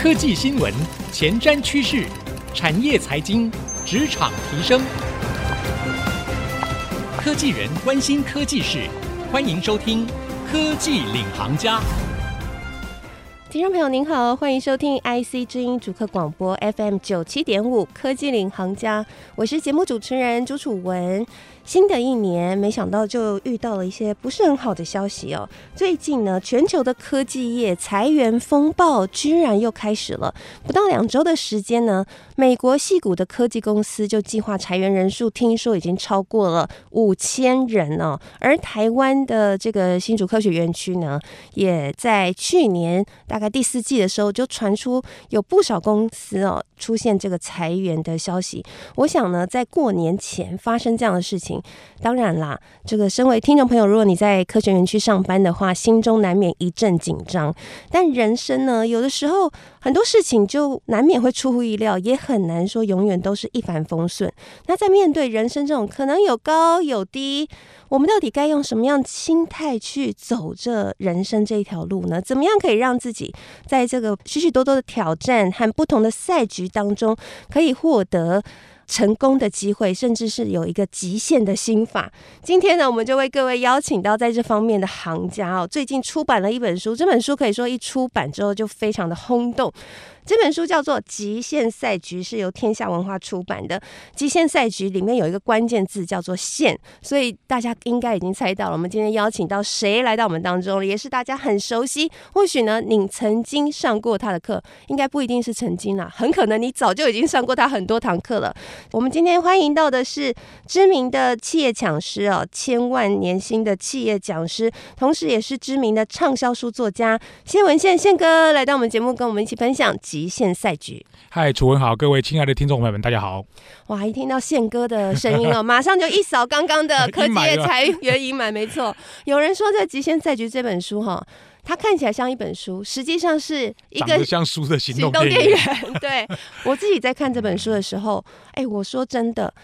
科技新闻、前瞻趋势、产业财经、职场提升，科技人关心科技事，欢迎收听《科技领航家》。听众朋友您好，欢迎收听 IC 之音主客广播 FM 九七点五《科技领航家》，我是节目主持人朱楚文。新的一年，没想到就遇到了一些不是很好的消息哦。最近呢，全球的科技业裁员风暴居然又开始了。不到两周的时间呢，美国戏谷的科技公司就计划裁员人数，听说已经超过了五千人哦。而台湾的这个新竹科学园区呢，也在去年大概第四季的时候就传出有不少公司哦出现这个裁员的消息。我想呢，在过年前发生这样的事情。当然啦，这个身为听众朋友，如果你在科学园区上班的话，心中难免一阵紧张。但人生呢，有的时候很多事情就难免会出乎意料，也很难说永远都是一帆风顺。那在面对人生这种可能有高有低，我们到底该用什么样心态去走这人生这一条路呢？怎么样可以让自己在这个许许多多的挑战和不同的赛局当中，可以获得成功的机会，甚至是有一个极限的心法。今天呢，我们就为各位邀请到在这方面的行家哦。最近出版了一本书，这本书可以说一出版之后就非常的轰动。这本书叫做《极限赛局》，是由天下文化出版的。极限赛局里面有一个关键字叫做“限”，所以大家应该已经猜到了。我们今天邀请到谁来到我们当中了，也是大家很熟悉。或许呢，你曾经上过他的课，应该不一定是曾经啦，很可能你早就已经上过他很多堂课了。我们今天欢迎到的是知名的企业讲师哦，千万年薪的企业讲师，同时也是知名的畅销书作家谢文宪宪哥来到我们节目，跟我们一起分享。极限赛局，嗨，楚文好，各位亲爱的听众朋友们，大家好。哇，一听到宪哥的声音哦，马上就一扫刚刚的科技业裁员阴霾，没错。有人说，这《极限赛局》这本书哈，它看起来像一本书，实际上是一个像书的行动电源。对，我自己在看这本书的时候，哎，我说真的。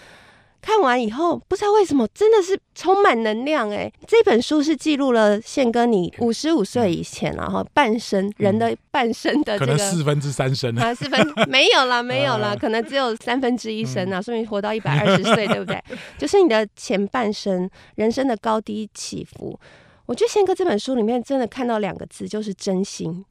看完以后，不知道为什么，真的是充满能量哎！这本书是记录了宪哥你五十五岁以前然后半生人的半生的这个，可能四分之三生啊，四分没有啦，没有啦，可能只有三分之一生啊，说明活到一百二十岁，对不对？就是你的前半生人生的高低起伏。我觉得宪哥这本书里面真的看到两个字，就是真心，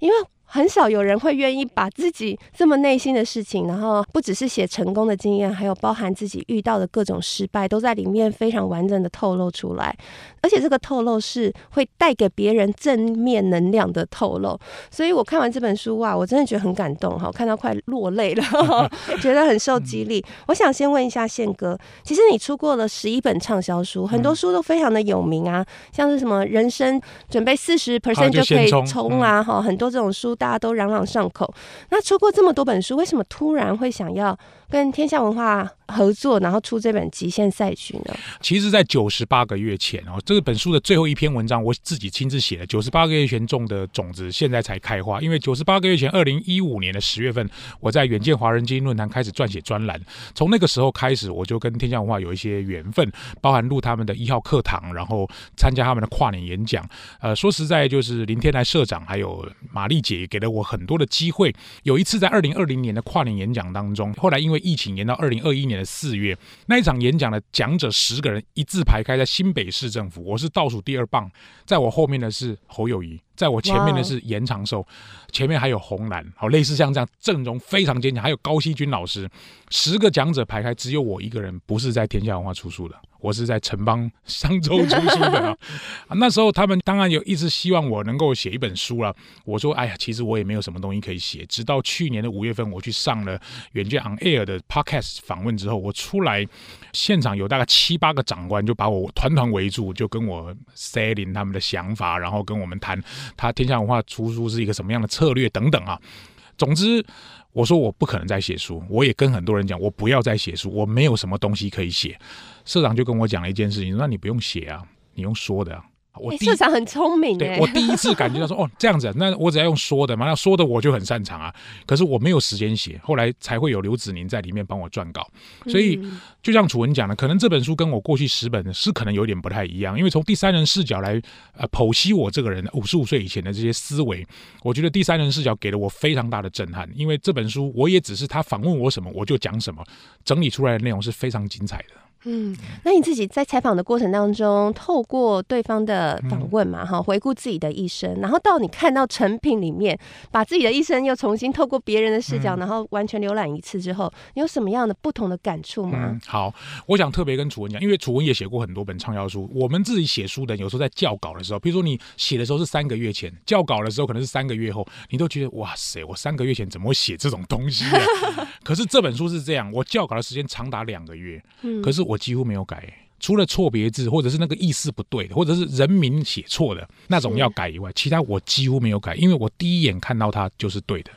因为。很少有人会愿意把自己这么内心的事情，然后不只是写成功的经验，还有包含自己遇到的各种失败，都在里面非常完整的透露出来。而且这个透露是会带给别人正面能量的透露。所以我看完这本书哇，我真的觉得很感动哈，看到快落泪了，觉得很受激励。我想先问一下宪哥，其实你出过了十一本畅销书，很多书都非常的有名啊，像是什么人生准备四十 percent 就可以冲啊，哈，很多这种书。大家都朗朗上口。那出过这么多本书，为什么突然会想要跟天下文化合作，然后出这本《极限赛局》呢？其实，在九十八个月前哦，这本书的最后一篇文章，我自己亲自写的。九十八个月前种的种子，现在才开花。因为九十八个月前，二零一五年的十月份，我在远见华人精英论坛开始撰写专栏。从那个时候开始，我就跟天下文化有一些缘分，包含录他们的一号课堂，然后参加他们的跨年演讲。呃，说实在，就是林天来社长还有玛丽姐给了我很多的机会。有一次在二零二零年的跨年演讲当中，后来因为疫情延到二零二一年的四月，那一场演讲的讲者十个人一字排开在新北市政府，我是倒数第二棒，在我后面的是侯友宜，在我前面的是严长寿，前面还有洪蓝，好，类似像这样阵容非常坚强，还有高希均老师，十个讲者排开，只有我一个人不是在天下文化出书的。我是在城邦商周出书的 啊，那时候他们当然有一直希望我能够写一本书了。我说：“哎呀，其实我也没有什么东西可以写。”直到去年的五月份，我去上了远见 On Air 的 Podcast 访问之后，我出来现场有大概七八个长官就把我团团围住，就跟我 selling 他们的想法，然后跟我们谈他天下文化出书是一个什么样的策略等等啊。总之，我说我不可能再写书，我也跟很多人讲，我不要再写书，我没有什么东西可以写。社长就跟我讲了一件事情，那你不用写啊，你用说的啊。我社长很聪明，对我第一次感觉到说，哦，这样子，那我只要用说的嘛，那说的我就很擅长啊。可是我没有时间写，后来才会有刘子宁在里面帮我撰稿。所以就像楚文讲的，可能这本书跟我过去十本是可能有点不太一样，因为从第三人视角来呃剖析我这个人五十五岁以前的这些思维，我觉得第三人视角给了我非常大的震撼。因为这本书我也只是他访问我什么我就讲什么，整理出来的内容是非常精彩的。嗯，那你自己在采访的过程当中，透过对方的访问嘛，哈、嗯，回顾自己的一生，然后到你看到成品里面，把自己的一生又重新透过别人的视角，嗯、然后完全浏览一次之后，你有什么样的不同的感触吗？嗯，好，我想特别跟楚文讲，因为楚文也写过很多本畅销书，我们自己写书的有时候在校稿的时候，比如说你写的时候是三个月前，校稿的时候可能是三个月后，你都觉得哇塞，我三个月前怎么会写这种东西啊？可是这本书是这样，我校稿的时间长达两个月，嗯，可是我几乎没有改。除了错别字，或者是那个意思不对的，或者是人名写错的那种要改以外，其他我几乎没有改，因为我第一眼看到它就是对的。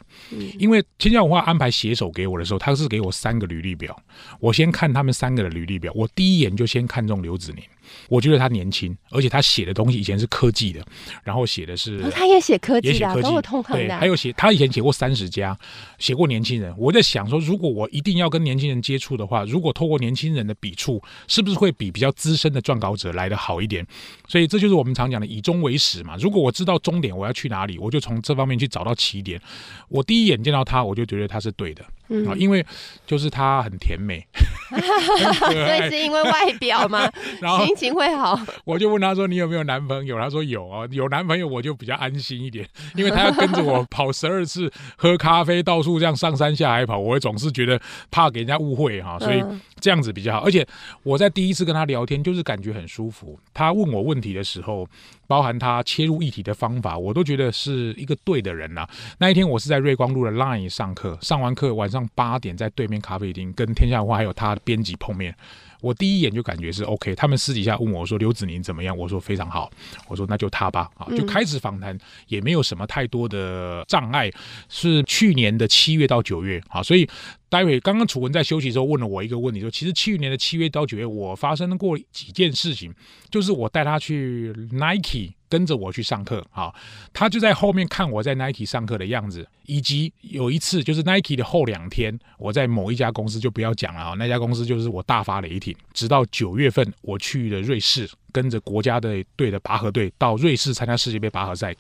因为天下文化安排写手给我的时候，他是给我三个履历表，我先看他们三个的履历表，我第一眼就先看中刘子宁。我觉得他年轻，而且他写的东西以前是科技的，然后写的是，哦、他也写科技的，跟我同行的，对，还有写他以前写过三十家，写过年轻人。我在想说，如果我一定要跟年轻人接触的话，如果透过年轻人的笔触，是不是会比比较资深的撰稿者来得好一点？所以这就是我们常讲的以终为始嘛。如果我知道终点我要去哪里，我就从这方面去找到起点。我第一眼见到他，我就觉得他是对的。嗯，因为就是他很甜美，所以是因为外表吗？然后心情会好。我就问他说：“你有没有男朋友？”他说：“有啊，有男朋友我就比较安心一点，因为他要跟着我跑十二次喝咖啡，到处这样上山下海跑，我会总是觉得怕给人家误会哈，所以这样子比较好。而且我在第一次跟他聊天，就是感觉很舒服。他问我问题的时候。”包含他切入议题的方法，我都觉得是一个对的人呐、啊。那一天我是在瑞光路的 Line 上课，上完课晚上八点在对面咖啡厅跟天下文化还有他的编辑碰面。我第一眼就感觉是 OK，他们私底下问我说刘子宁怎么样，我说非常好，我说那就他吧啊，就开始访谈，也没有什么太多的障碍。是去年的七月到九月啊，所以待会刚刚楚文在休息的时候问了我一个问题，说其实去年的七月到九月我发生过几件事情，就是我带他去 Nike。跟着我去上课，啊，他就在后面看我在 Nike 上课的样子，以及有一次就是 Nike 的后两天，我在某一家公司就不要讲了啊，那家公司就是我大发雷霆。直到九月份，我去了瑞士，跟着国家的队的拔河队到瑞士参加世界杯拔河赛，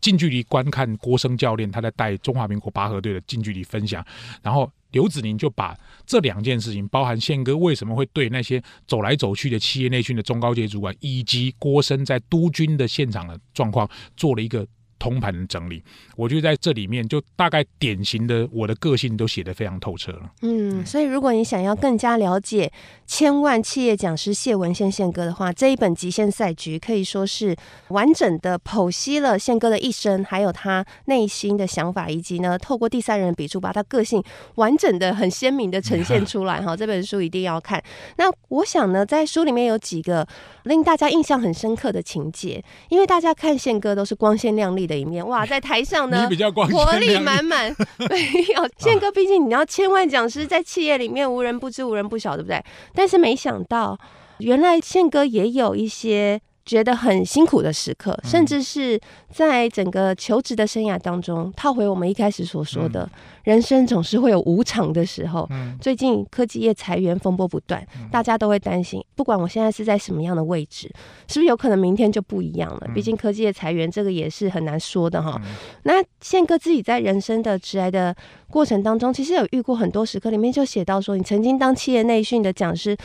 近距离观看郭生教练他在带中华民国拔河队的近距离分享，然后。刘子宁就把这两件事情，包含宪哥为什么会对那些走来走去的企业内训的中高阶主管，以及郭生在督军的现场的状况，做了一个。通盘的整理，我觉得在这里面就大概典型的我的个性都写得非常透彻了。嗯，所以如果你想要更加了解千万企业讲师谢文宪宪哥的话，这一本《极限赛局》可以说是完整的剖析了宪哥的一生，还有他内心的想法，以及呢透过第三人笔触把他个性完整的、很鲜明的呈现 出来。哈，这本书一定要看。那我想呢，在书里面有几个令大家印象很深刻的情节，因为大家看宪哥都是光鲜亮丽的。的一面哇，在台上呢，活力满满。没有宪哥，毕竟你要千万讲师在企业里面无人不知、无人不晓，对不对？但是没想到，原来宪哥也有一些。觉得很辛苦的时刻，甚至是在整个求职的生涯当中，套回我们一开始所说的，人生总是会有无常的时候。最近科技业裁员风波不断，大家都会担心，不管我现在是在什么样的位置，是不是有可能明天就不一样了？毕竟科技业裁员这个也是很难说的哈。那宪哥自己在人生的职涯的过程当中，其实有遇过很多时刻，里面就写到说，你曾经当企业内训的讲师。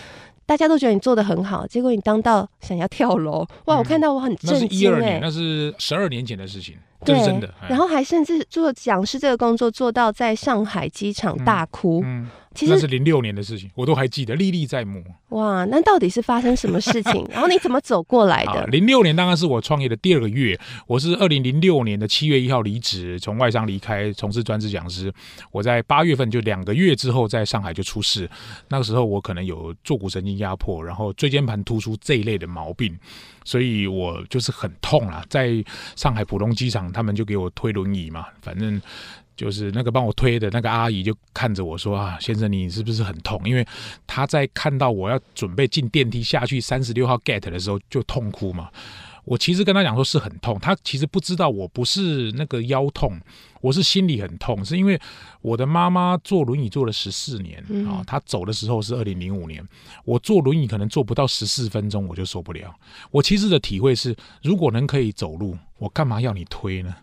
大家都觉得你做的很好，结果你当到想要跳楼，哇！我看到我很震惊、欸。那是一二年，那是十二年前的事情。对，这是真的。然后还甚至做讲师这个工作，做到在上海机场大哭。嗯嗯其实那是零六年的事情，我都还记得，历历在目。哇，那到底是发生什么事情？然后你怎么走过来的？零六年当然是我创业的第二个月，我是二零零六年的七月一号离职，从外商离开，从事专职讲师。我在八月份就两个月之后，在上海就出事。那个时候我可能有坐骨神经压迫，然后椎间盘突出这一类的毛病，所以我就是很痛啦。在上海浦东机场，他们就给我推轮椅嘛，反正。就是那个帮我推的那个阿姨就看着我说啊，先生你是不是很痛？因为她在看到我要准备进电梯下去三十六号 gate 的时候就痛哭嘛。我其实跟她讲说是很痛，她其实不知道我不是那个腰痛，我是心里很痛，是因为我的妈妈坐轮椅坐了十四年啊，她走的时候是二零零五年，我坐轮椅可能坐不到十四分钟我就受不了。我其实的体会是，如果能可以走路，我干嘛要你推呢？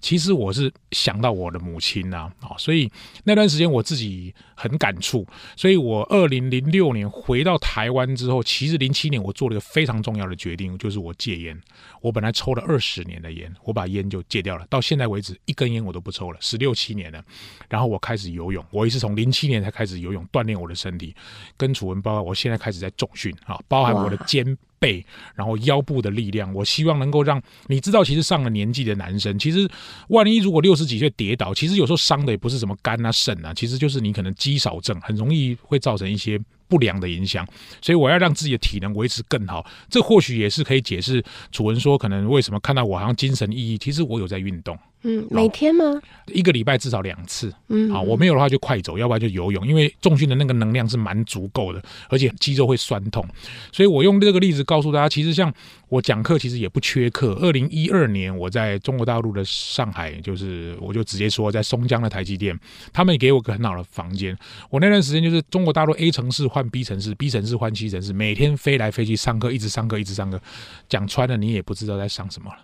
其实我是想到我的母亲呐，啊，所以那段时间我自己很感触，所以我二零零六年回到台湾之后，其实零七年我做了一个非常重要的决定，就是我戒烟。我本来抽了二十年的烟，我把烟就戒掉了，到现在为止一根烟我都不抽了，十六七年了。然后我开始游泳，我也是从零七年才开始游泳，锻炼我的身体。跟楚文报告，我现在开始在重训啊，包含我的肩。背，然后腰部的力量，我希望能够让你知道，其实上了年纪的男生，其实万一如果六十几岁跌倒，其实有时候伤的也不是什么肝啊、肾啊，其实就是你可能肌少症，很容易会造成一些不良的影响。所以我要让自己的体能维持更好，这或许也是可以解释楚文说可能为什么看到我好像精神奕奕，其实我有在运动。嗯，每天吗？一个礼拜至少两次。嗯，好，我没有的话就快走，要不然就游泳，因为重训的那个能量是蛮足够的，而且肌肉会酸痛。所以我用这个例子告诉大家，其实像我讲课，其实也不缺课。二零一二年我在中国大陆的上海，就是我就直接说在松江的台积电，他们也给我个很好的房间。我那段时间就是中国大陆 A 城市换 B 城市，B 城市换 C 城市，每天飞来飞去上课，一直上课，一直上课，讲穿了你也不知道在上什么了。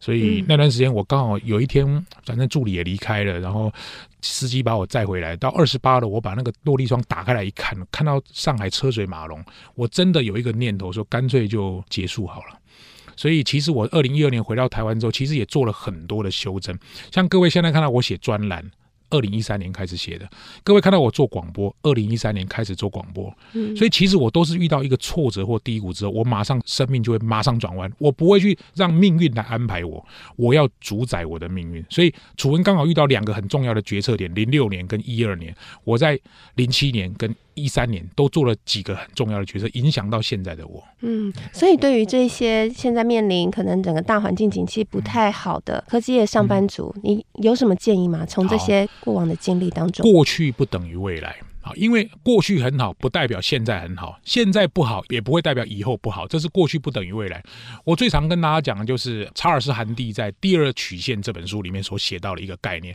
所以那段时间，我刚好有一天，反正助理也离开了，然后司机把我载回来。到二十八楼，我把那个落地窗打开来一看，看到上海车水马龙，我真的有一个念头，说干脆就结束好了。所以其实我二零一二年回到台湾之后，其实也做了很多的修正。像各位现在看到我写专栏。二零一三年开始写的，各位看到我做广播，二零一三年开始做广播，嗯，所以其实我都是遇到一个挫折或低谷之后，我马上生命就会马上转弯，我不会去让命运来安排我，我要主宰我的命运。所以楚文刚好遇到两个很重要的决策点，零六年跟一二年，我在零七年跟。一三年都做了几个很重要的决策，影响到现在的我。嗯，所以对于这些现在面临可能整个大环境景气不太好的科技业上班族，嗯，你有什么建议吗？从这些过往的经历当中，过去不等于未来。因为过去很好，不代表现在很好；现在不好，也不会代表以后不好。这是过去不等于未来。我最常跟大家讲的就是查尔斯·韩蒂在《第二曲线》这本书里面所写到的一个概念。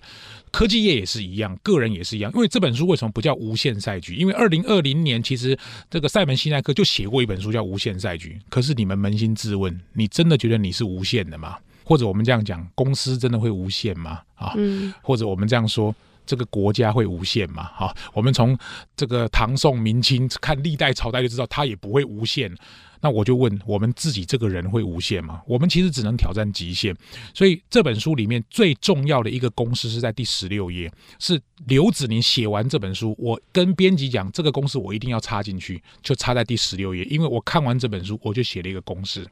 科技业也是一样，个人也是一样。因为这本书为什么不叫无限赛局？因为二零二零年其实这个赛门西奈克就写过一本书叫《无限赛局》。可是你们扪心自问，你真的觉得你是无限的吗？或者我们这样讲，公司真的会无限吗？啊，嗯，或者我们这样说。这个国家会无限吗？好，我们从这个唐宋明清看历代朝代就知道，它也不会无限。那我就问，我们自己这个人会无限吗？我们其实只能挑战极限。所以这本书里面最重要的一个公式是在第十六页，是刘子宁写完这本书，我跟编辑讲，这个公式我一定要插进去，就插在第十六页，因为我看完这本书，我就写了一个公式。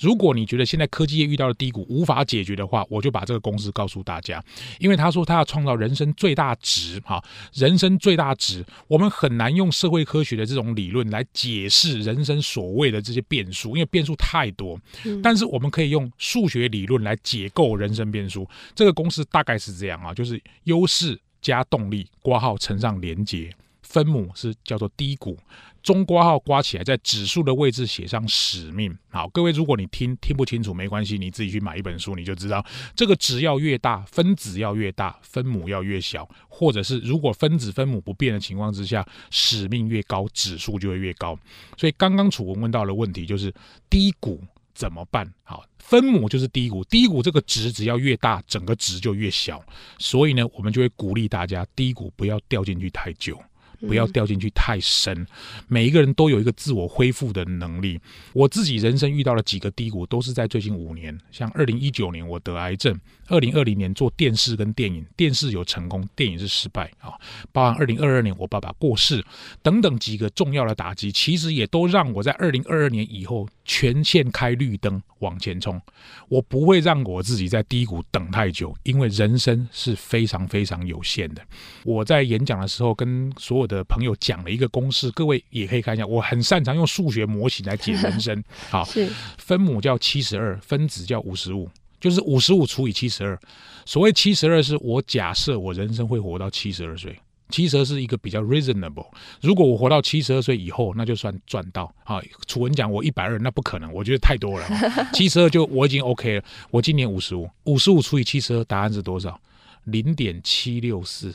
如果你觉得现在科技业遇到的低谷无法解决的话，我就把这个公式告诉大家。因为他说他要创造人生最大值，哈，人生最大值，我们很难用社会科学的这种理论来解释人生所谓的这些变数，因为变数太多。但是我们可以用数学理论来解构人生变数。这个公式大概是这样啊，就是优势加动力，挂号乘上连结。分母是叫做低谷，中括号刮起来，在指数的位置写上使命。好，各位，如果你听听不清楚，没关系，你自己去买一本书，你就知道这个值要越大，分子要越大，分母要越小，或者是如果分子分母不变的情况之下，使命越高，指数就会越高。所以刚刚楚文问到的问题就是低谷怎么办？好，分母就是低谷，低谷这个值只要越大，整个值就越小。所以呢，我们就会鼓励大家，低谷不要掉进去太久。不要掉进去太深。每一个人都有一个自我恢复的能力。我自己人生遇到了几个低谷，都是在最近五年。像二零一九年我得癌症，二零二零年做电视跟电影，电视有成功，电影是失败啊。包含二零二二年我爸爸过世等等几个重要的打击，其实也都让我在二零二二年以后全线开绿灯往前冲。我不会让我自己在低谷等太久，因为人生是非常非常有限的。我在演讲的时候跟所有的朋友讲了一个公式，各位也可以看一下。我很擅长用数学模型来解人生。好，是分母叫七十二，分子叫五十五，就是五十五除以七十二。所谓七十二，是我假设我人生会活到七十二岁。七十二是一个比较 reasonable。如果我活到七十二岁以后，那就算赚到啊。楚文讲我一百二，那不可能，我觉得太多了。七十二就我已经 OK 了。我今年五十五，五十五除以七十二，答案是多少？零点七六四。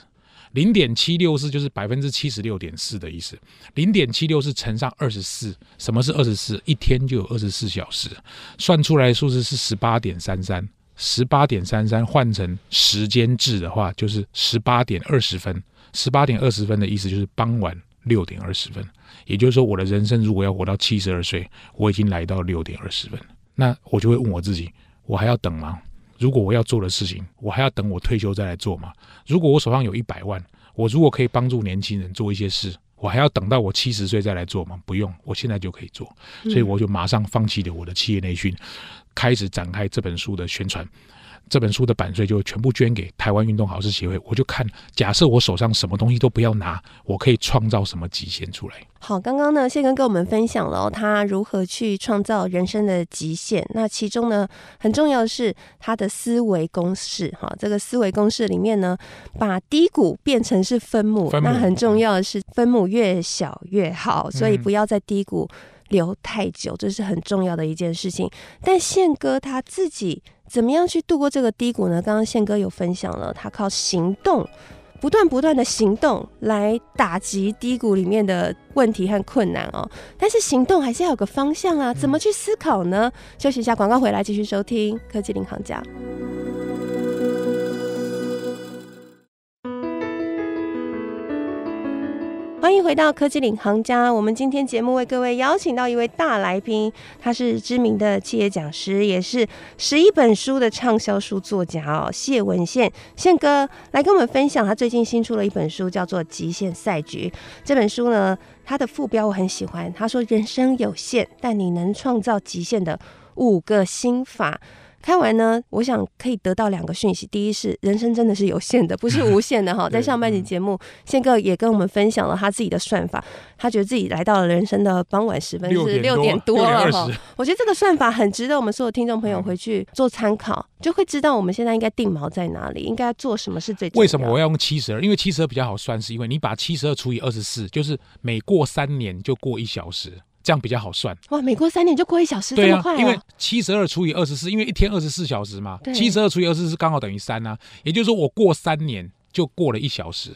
零点七六四就是百分之七十六点四的意思。零点七六四乘上二十四，什么是二十四？一天就有二十四小时，算出来的数字是十八点三三。十八点三三换成时间制的话，就是十八点二十分。十八点二十分的意思就是傍晚六点二十分。也就是说，我的人生如果要活到七十二岁，我已经来到六点二十分。那我就会问我自己：我还要等吗？如果我要做的事情，我还要等我退休再来做吗？如果我手上有一百万，我如果可以帮助年轻人做一些事，我还要等到我七十岁再来做吗？不用，我现在就可以做。所以我就马上放弃了我的企业内训。开始展开这本书的宣传，这本书的版税就全部捐给台湾运动好事协会。我就看，假设我手上什么东西都不要拿，我可以创造什么极限出来？好，刚刚呢，谢根跟我们分享了他如何去创造人生的极限。那其中呢，很重要的是他的思维公式。哈，这个思维公式里面呢，把低谷变成是分母。分母。那很重要的是，分母越小越好，所以不要在低谷。留太久，这是很重要的一件事情。但宪哥他自己怎么样去度过这个低谷呢？刚刚宪哥有分享了，他靠行动，不断不断的行动来打击低谷里面的问题和困难哦。但是行动还是要有个方向啊，怎么去思考呢？休息一下，广告回来继续收听科技领航家。欢迎回到科技领航家。我们今天节目为各位邀请到一位大来宾，他是知名的企业讲师，也是十一本书的畅销书作家哦，谢文宪宪哥来跟我们分享他最近新出了一本书，叫做《极限赛局》。这本书呢，它的副标我很喜欢，他说：“人生有限，但你能创造极限的五个心法。”看完呢，我想可以得到两个讯息。第一是人生真的是有限的，不是无限的哈。在上半集节目，宪哥也跟我们分享了他自己的算法，他觉得自己来到了人生的傍晚时分是六点多了哈。我觉得这个算法很值得我们所有听众朋友回去做参考，就会知道我们现在应该定锚在哪里，应该做什么是最。为什么我要用七十二？因为七十二比较好算，是因为你把七十二除以二十四，就是每过三年就过一小时。这样比较好算哇！每过三年就过一小时，这么快啊！因为七十二除以二十四，因为一天二十四小时嘛，七十二除以二十四刚好等于三啊。也就是说，我过三年就过了一小时。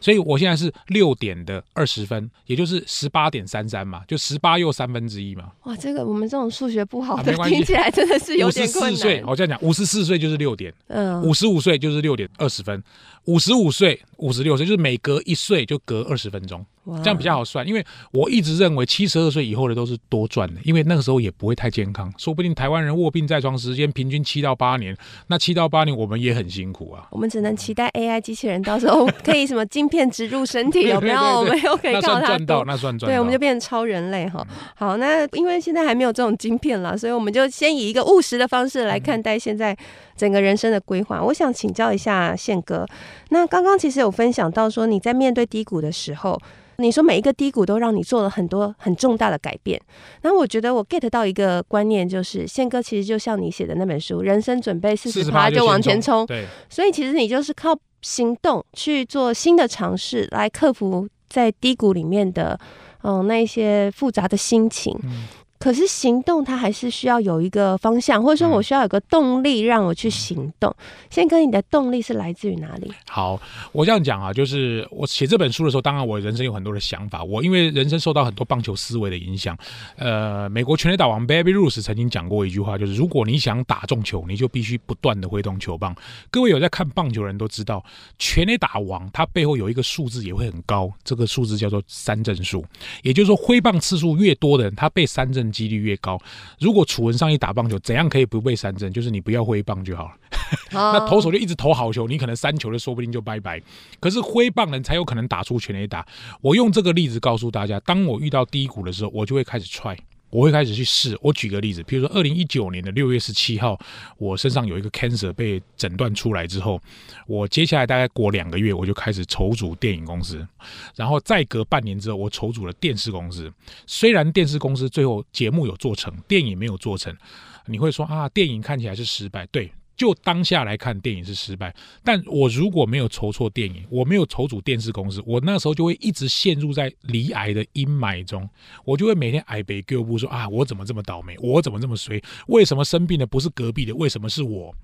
所以我现在是六点的二十分，也就是十八点三三嘛，就十八又三分之一嘛。哇，这个我们这种数学不好的，听起来真的是有点困难。五十四岁，我这样讲，五十四岁就是六点，嗯，五十五岁就是六点二十分，五十五岁、五十六岁就是每隔一岁就隔二十分钟。这样比较好算，因为我一直认为七十二岁以后的都是多赚的，因为那个时候也不会太健康，说不定台湾人卧病在床时间平均七到八年，那七到八年我们也很辛苦啊。我们只能期待 AI 机器人到时候可以什么晶片植入身体，有没有？我们又可以靠它赚到，那算赚，对，我们就变成超人类哈。好，那因为现在还没有这种晶片了，所以我们就先以一个务实的方式来看待现在整个人生的规划。我想请教一下宪哥，那刚刚其实有分享到说你在面对低谷的时候。你说每一个低谷都让你做了很多很重大的改变，那我觉得我 get 到一个观念，就是宪哥其实就像你写的那本书《人生准备四十趴就往前冲》，对，所以其实你就是靠行动去做新的尝试，来克服在低谷里面的嗯那一些复杂的心情。嗯可是行动，它还是需要有一个方向，或者说我需要有个动力让我去行动。宪哥，你的动力是来自于哪里？好，我这样讲啊，就是我写这本书的时候，当然我人生有很多的想法。我因为人生受到很多棒球思维的影响，呃，美国全垒打王 Baby Ruth 曾经讲过一句话，就是如果你想打中球，你就必须不断的挥动球棒。各位有在看棒球的人都知道，全垒打王它背后有一个数字也会很高，这个数字叫做三振数，也就是说挥棒次数越多的人，他被三振几率越高。如果楚文上一打棒球，怎样可以不被三振？就是你不要挥棒就好了。那投手就一直投好球，你可能三球的说不定就拜拜。可是挥棒人才有可能打出全垒打。我用这个例子告诉大家，当我遇到低谷的时候，我就会开始踹。我会开始去试。我举个例子，比如说二零一九年的六月十七号，我身上有一个 cancer 被诊断出来之后，我接下来大概过两个月，我就开始筹组电影公司，然后再隔半年之后，我筹组了电视公司。虽然电视公司最后节目有做成，电影没有做成，你会说啊，电影看起来是失败，对。就当下来看，电影是失败。但我如果没有筹措电影，我没有筹组电视公司，我那时候就会一直陷入在罹癌的阴霾中。我就会每天哀悲叫不说啊，我怎么这么倒霉？我怎么这么衰？为什么生病的不是隔壁的？为什么是我？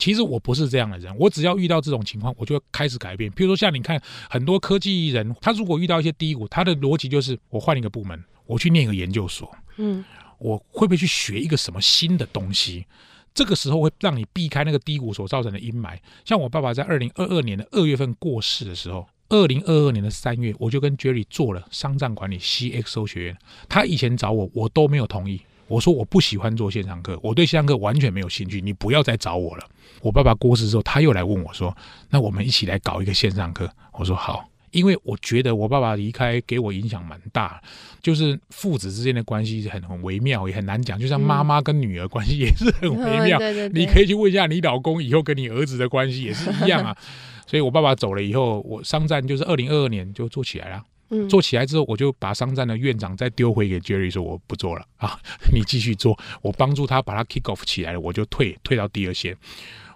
其实我不是这样的人。我只要遇到这种情况，我就会开始改变。譬如说，像你看很多科技人，他如果遇到一些低谷，他的逻辑就是我换一个部门，我去念一个研究所。嗯。我会不会去学一个什么新的东西？这个时候会让你避开那个低谷所造成的阴霾。像我爸爸在二零二二年的二月份过世的时候，二零二二年的三月，我就跟 Jerry 做了商战管理 CXO 学院。他以前找我，我都没有同意。我说我不喜欢做线上课，我对线上课完全没有兴趣，你不要再找我了。我爸爸过世之后，他又来问我说：“那我们一起来搞一个线上课。”我说好。因为我觉得我爸爸离开给我影响蛮大，就是父子之间的关系很很微妙，也很难讲。就像妈妈跟女儿关系也是很微妙，嗯、你可以去问一下你老公以后跟你儿子的关系也是一样啊。所以我爸爸走了以后，我商战就是二零二二年就做起来了。嗯，做起来之后，我就把商战的院长再丢回给 Jerry 说我不做了啊，你继续做，我帮助他把他 kick off 起来了，我就退退到第二线。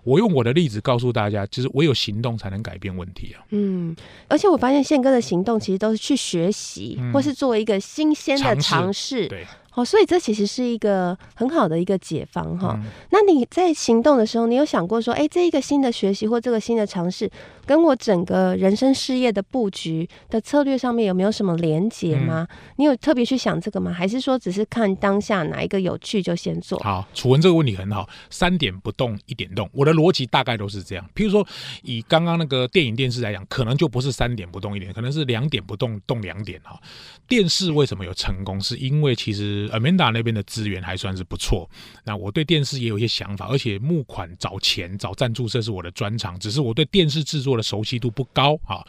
我用我的例子告诉大家，就是唯有行动才能改变问题啊。嗯，而且我发现宪哥的行动其实都是去学习，嗯、或是做一个新鲜的尝试。对。哦，所以这其实是一个很好的一个解方哈。嗯、那你在行动的时候，你有想过说，哎，这一个新的学习或这个新的尝试，跟我整个人生事业的布局的策略上面有没有什么连结吗？嗯、你有特别去想这个吗？还是说只是看当下哪一个有趣就先做？好，楚文这个问题很好，三点不动一点动，我的逻辑大概都是这样。譬如说，以刚刚那个电影电视来讲，可能就不是三点不动一点，可能是两点不动动两点哈。电视为什么有成功？是因为其实。Amanda 那边的资源还算是不错，那我对电视也有一些想法，而且募款找钱找赞助，这是我的专长。只是我对电视制作的熟悉度不高啊。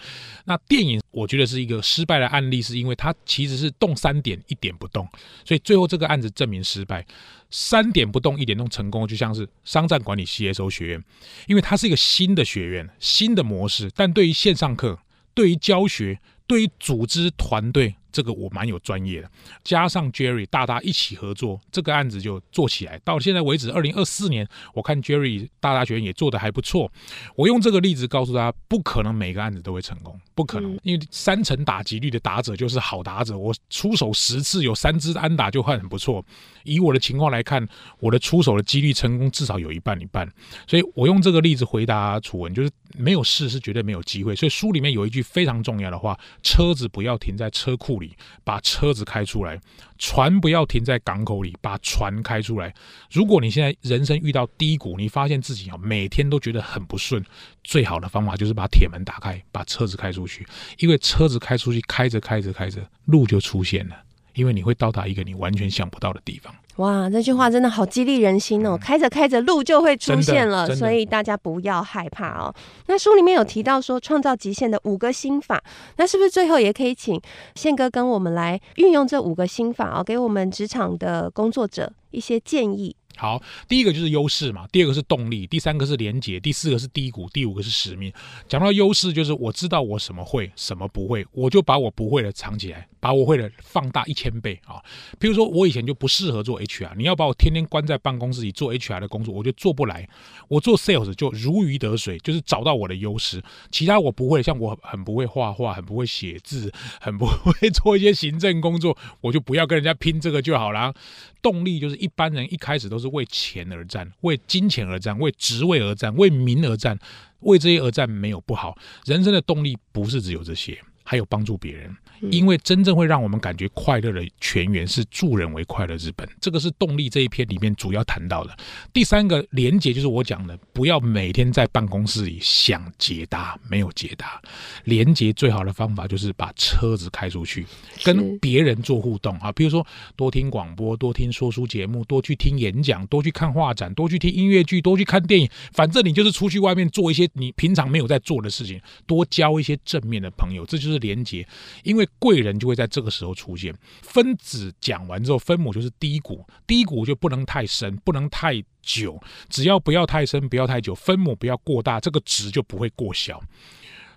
那电影我觉得是一个失败的案例，是因为它其实是动三点一点不动，所以最后这个案子证明失败。三点不动一点动成功，就像是商战管理 CSO 学院，因为它是一个新的学院、新的模式，但对于线上课、对于教学、对于组织团队。这个我蛮有专业的，加上 Jerry 大大一起合作，这个案子就做起来。到现在为止，二零二四年，我看 Jerry 大大学院也做得还不错。我用这个例子告诉大家，不可能每个案子都会成功，不可能，因为三成打击率的打者就是好打者。我出手十次有三支安打就会很不错。以我的情况来看，我的出手的几率成功至少有一半一半。所以我用这个例子回答楚文，就是没有试是绝对没有机会。所以书里面有一句非常重要的话：车子不要停在车库里，把车子开出来；船不要停在港口里，把船开出来。如果你现在人生遇到低谷，你发现自己啊每天都觉得很不顺，最好的方法就是把铁门打开，把车子开出去。因为车子开出去，开着开着开着，路就出现了。因为你会到达一个你完全想不到的地方。哇，这句话真的好激励人心哦！嗯、开着开着，路就会出现了，所以大家不要害怕哦。那书里面有提到说，创造极限的五个心法，那是不是最后也可以请宪哥跟我们来运用这五个心法哦，给我们职场的工作者一些建议？好，第一个就是优势嘛，第二个是动力，第三个是连结，第四个是低谷，第五个是使命。讲到优势，就是我知道我什么会，什么不会，我就把我不会的藏起来，把我会的放大一千倍啊。比如说，我以前就不适合做 HR，你要把我天天关在办公室里做 HR 的工作，我就做不来。我做 Sales 就如鱼得水，就是找到我的优势。其他我不会，像我很不会画画，很不会写字，很不会 做一些行政工作，我就不要跟人家拼这个就好了。动力就是一般人一开始都是为钱而战，为金钱而战，为职位而战，为名而战，为这些而战没有不好。人生的动力不是只有这些，还有帮助别人。因为真正会让我们感觉快乐的泉源是助人为快乐之本，这个是动力这一篇里面主要谈到的。第三个连结就是我讲的，不要每天在办公室里想解答，没有解答。连结最好的方法就是把车子开出去，跟别人做互动啊，比如说多听广播，多听说书节目，多去听演讲，多去看画展，多去听音乐剧，多去看电影。反正你就是出去外面做一些你平常没有在做的事情，多交一些正面的朋友，这就是连结，因为。贵人就会在这个时候出现。分子讲完之后，分母就是低谷，低谷就不能太深，不能太久，只要不要太深，不要太久，分母不要过大，这个值就不会过小。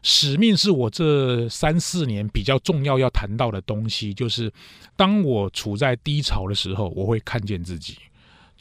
使命是我这三四年比较重要要谈到的东西，就是当我处在低潮的时候，我会看见自己。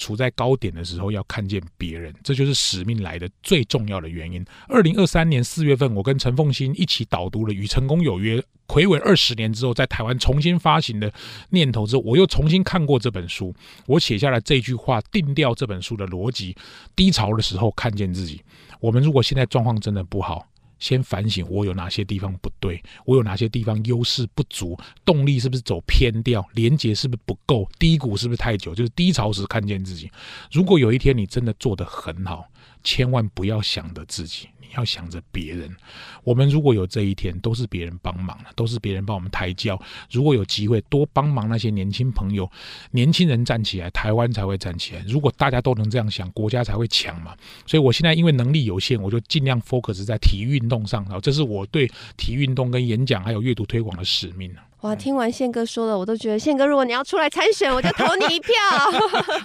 处在高点的时候要看见别人，这就是使命来的最重要的原因。二零二三年四月份，我跟陈凤馨一起导读了《与成功有约》，睽违二十年之后，在台湾重新发行的念头之后，我又重新看过这本书，我写下了这句话，定调这本书的逻辑：低潮的时候看见自己。我们如果现在状况真的不好。先反省我有哪些地方不对，我有哪些地方优势不足，动力是不是走偏掉，连结是不是不够，低谷是不是太久，就是低潮时看见自己。如果有一天你真的做得很好，千万不要想着自己。要想着别人，我们如果有这一天，都是别人帮忙了，都是别人帮我们抬轿。如果有机会多帮忙那些年轻朋友，年轻人站起来，台湾才会站起来。如果大家都能这样想，国家才会强嘛。所以我现在因为能力有限，我就尽量 focus 在体育运动上啊，这是我对体育运动跟演讲还有阅读推广的使命。哇！听完宪哥说的，我都觉得宪哥，如果你要出来参选，我就 投你一票。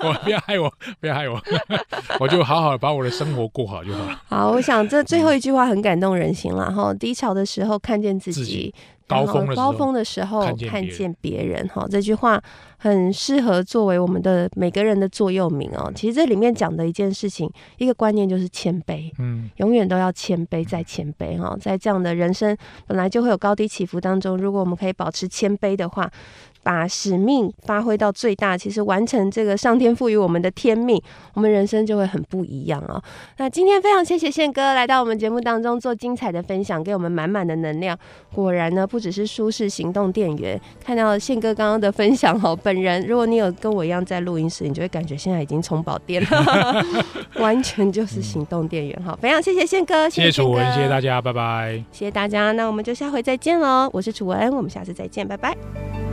我不要害我，不要害我，我就好好把我的生活过好就好了。好，我想这最后一句话很感动人心了哈。低潮的时候看见自己。自己高峰高峰的时候看见别人哈，这句话很适合作为我们的每个人的座右铭哦。其实这里面讲的一件事情，一个观念就是谦卑，嗯，永远都要谦卑再谦卑哈。在这样的人生本来就会有高低起伏当中，如果我们可以保持谦卑的话。把使命发挥到最大，其实完成这个上天赋予我们的天命，我们人生就会很不一样啊！那今天非常谢谢宪哥来到我们节目当中做精彩的分享，给我们满满的能量。果然呢，不只是舒适行动电源。看到宪哥刚刚的分享哦，本人如果你有跟我一样在录音室，你就会感觉现在已经充饱电了，完全就是行动电源哈！非常谢谢宪哥，谢谢楚文，谢谢大家，拜拜，谢谢大家，那我们就下回再见喽！我是楚文，我们下次再见，拜拜。